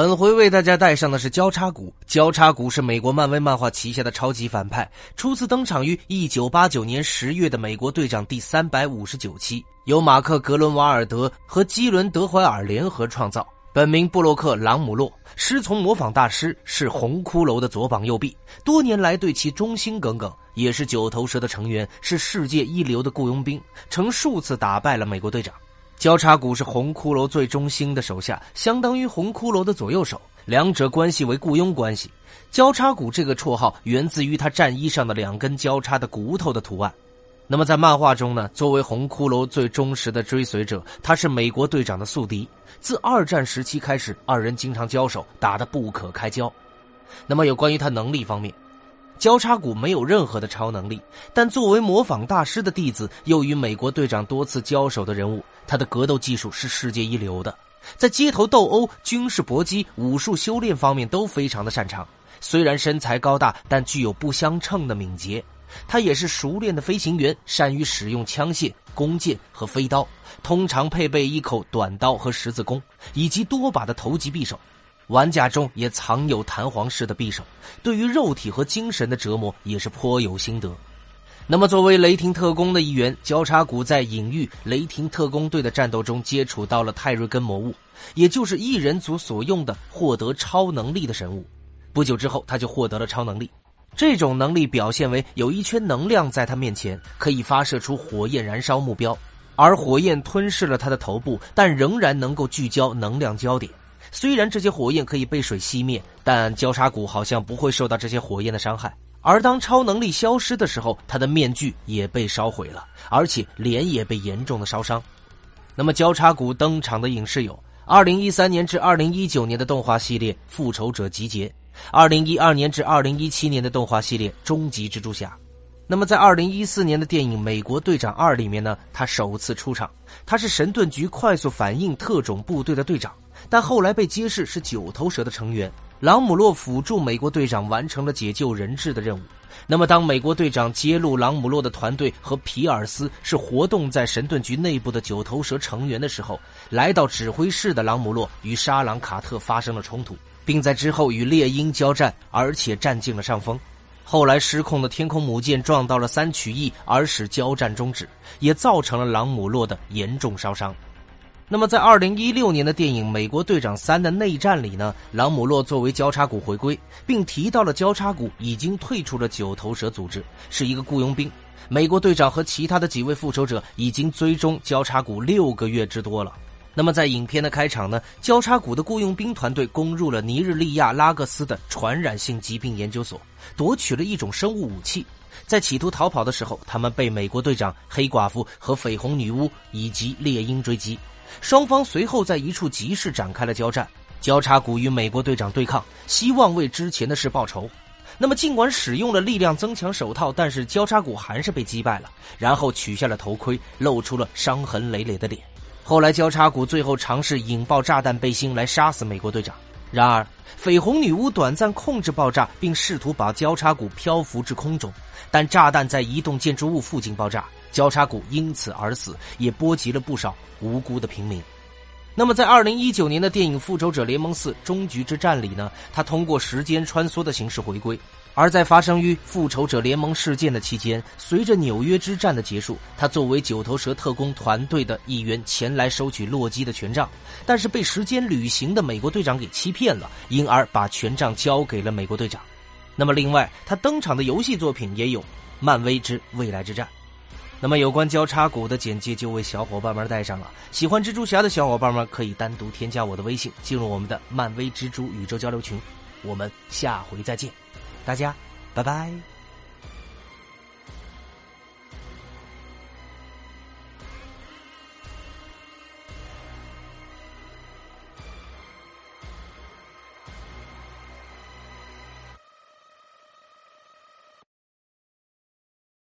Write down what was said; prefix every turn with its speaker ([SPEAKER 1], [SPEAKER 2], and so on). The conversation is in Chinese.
[SPEAKER 1] 本回为大家带上的是交叉骨。交叉骨是美国漫威漫画旗下的超级反派，初次登场于一九八九年十月的《美国队长》第三百五十九期，由马克·格伦瓦尔德和基伦·德怀尔联合创造。本名布洛克·朗姆洛，师从模仿大师，是红骷髅的左膀右臂，多年来对其忠心耿耿，也是九头蛇的成员，是世界一流的雇佣兵，曾数次打败了美国队长。交叉骨是红骷髅最忠心的手下，相当于红骷髅的左右手，两者关系为雇佣关系。交叉骨这个绰号源自于他战衣上的两根交叉的骨头的图案。那么在漫画中呢，作为红骷髅最忠实的追随者，他是美国队长的宿敌。自二战时期开始，二人经常交手，打得不可开交。那么有关于他能力方面。交叉骨没有任何的超能力，但作为模仿大师的弟子，又与美国队长多次交手的人物，他的格斗技术是世界一流的，在街头斗殴、军事搏击、武术修炼方面都非常的擅长。虽然身材高大，但具有不相称的敏捷。他也是熟练的飞行员，善于使用枪械、弓箭和飞刀，通常配备一口短刀和十字弓，以及多把的投击匕首。玩家中也藏有弹簧式的匕首，对于肉体和精神的折磨也是颇有心得。那么，作为雷霆特工的一员，交叉骨在隐喻雷霆特工队的战斗中接触到了泰瑞根魔物，也就是异人族所用的获得超能力的神物。不久之后，他就获得了超能力。这种能力表现为有一圈能量在他面前，可以发射出火焰燃烧目标，而火焰吞噬了他的头部，但仍然能够聚焦能量焦点。虽然这些火焰可以被水熄灭，但交叉骨好像不会受到这些火焰的伤害。而当超能力消失的时候，他的面具也被烧毁了，而且脸也被严重的烧伤。那么，交叉骨登场的影视有：二零一三年至二零一九年的动画系列《复仇者集结》，二零一二年至二零一七年的动画系列《终极蜘蛛侠》。那么，在二零一四年的电影《美国队长二》里面呢，他首次出场，他是神盾局快速反应特种部队的队长。但后来被揭示是九头蛇的成员，朗姆洛辅助美国队长完成了解救人质的任务。那么，当美国队长揭露朗姆洛的团队和皮尔斯是活动在神盾局内部的九头蛇成员的时候，来到指挥室的朗姆洛与沙朗卡特发生了冲突，并在之后与猎鹰交战，而且占尽了上风。后来失控的天空母舰撞到了三曲翼，而使交战终止，也造成了朗姆洛的严重烧伤。那么，在二零一六年的电影《美国队长三》的内战里呢，朗姆洛作为交叉骨回归，并提到了交叉骨已经退出了九头蛇组织，是一个雇佣兵。美国队长和其他的几位复仇者已经追踪交叉骨六个月之多了。那么，在影片的开场呢，交叉骨的雇佣兵团队攻入了尼日利亚拉各斯的传染性疾病研究所，夺取了一种生物武器。在企图逃跑的时候，他们被美国队长、黑寡妇和绯红女巫以及猎鹰追击。双方随后在一处集市展开了交战，交叉骨与美国队长对抗，希望为之前的事报仇。那么，尽管使用了力量增强手套，但是交叉骨还是被击败了，然后取下了头盔，露出了伤痕累累的脸。后来，交叉骨最后尝试引爆炸弹背心来杀死美国队长，然而绯红女巫短暂控制爆炸，并试图把交叉骨漂浮至空中，但炸弹在移动建筑物附近爆炸。交叉股因此而死，也波及了不少无辜的平民。那么，在二零一九年的电影《复仇者联盟四：终局之战》里呢？他通过时间穿梭的形式回归。而在发生于复仇者联盟事件的期间，随着纽约之战的结束，他作为九头蛇特工团队的一员前来收取洛基的权杖，但是被时间旅行的美国队长给欺骗了，因而把权杖交给了美国队长。那么，另外他登场的游戏作品也有《漫威之未来之战》。那么有关交叉股的简介就为小伙伴们带上了。喜欢蜘蛛侠的小伙伴们可以单独添加我的微信，进入我们的漫威蜘蛛宇宙交流群。我们下回再见，大家拜拜。